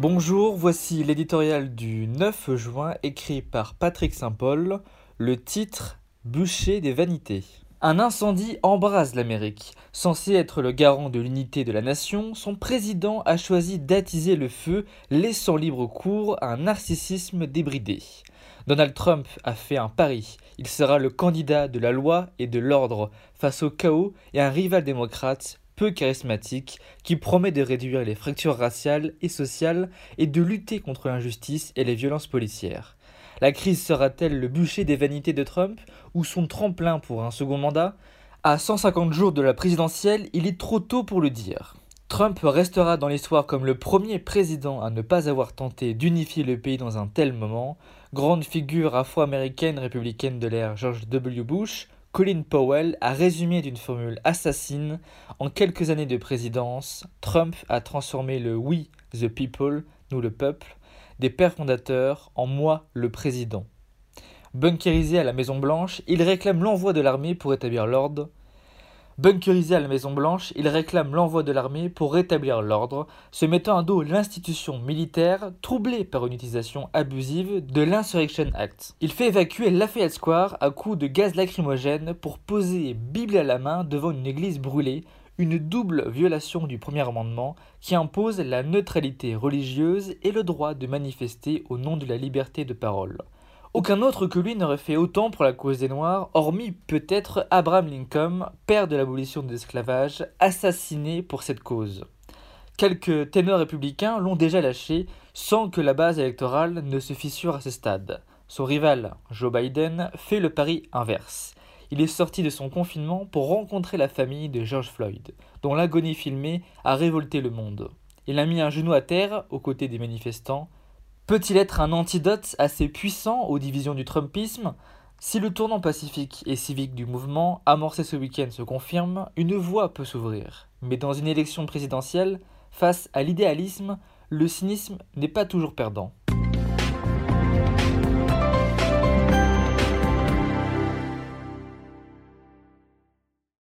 Bonjour, voici l'éditorial du 9 juin écrit par Patrick Saint-Paul, le titre Bûcher des vanités. Un incendie embrase l'Amérique. Censé être le garant de l'unité de la nation, son président a choisi d'attiser le feu, laissant libre cours à un narcissisme débridé. Donald Trump a fait un pari. Il sera le candidat de la loi et de l'ordre face au chaos et un rival démocrate peu charismatique qui promet de réduire les fractures raciales et sociales et de lutter contre l'injustice et les violences policières. La crise sera-t-elle le bûcher des vanités de Trump ou son tremplin pour un second mandat? À 150 jours de la présidentielle, il est trop tôt pour le dire. Trump restera dans l'histoire comme le premier président à ne pas avoir tenté d'unifier le pays dans un tel moment. Grande figure afro-américaine républicaine de l'ère George W. Bush, Colin Powell a résumé d'une formule assassine En quelques années de présidence, Trump a transformé le We the people, nous le peuple, des pères fondateurs en moi le président. Bunkerisé à la Maison Blanche, il réclame l'envoi de l'armée pour établir l'ordre. Bunkerisé à la Maison Blanche, il réclame l'envoi de l'armée pour rétablir l'ordre, se mettant à dos l'institution militaire troublée par une utilisation abusive de l'Insurrection Act. Il fait évacuer Lafayette Square à coups de gaz lacrymogène pour poser Bible à la main devant une église brûlée, une double violation du premier amendement qui impose la neutralité religieuse et le droit de manifester au nom de la liberté de parole. Aucun autre que lui n'aurait fait autant pour la cause des Noirs, hormis peut-être Abraham Lincoln, père de l'abolition de l'esclavage, assassiné pour cette cause. Quelques ténors républicains l'ont déjà lâché sans que la base électorale ne se fissure à ce stade. Son rival, Joe Biden, fait le pari inverse. Il est sorti de son confinement pour rencontrer la famille de George Floyd, dont l'agonie filmée a révolté le monde. Il a mis un genou à terre aux côtés des manifestants Peut-il être un antidote assez puissant aux divisions du Trumpisme Si le tournant pacifique et civique du mouvement amorcé ce week-end se confirme, une voie peut s'ouvrir. Mais dans une élection présidentielle, face à l'idéalisme, le cynisme n'est pas toujours perdant.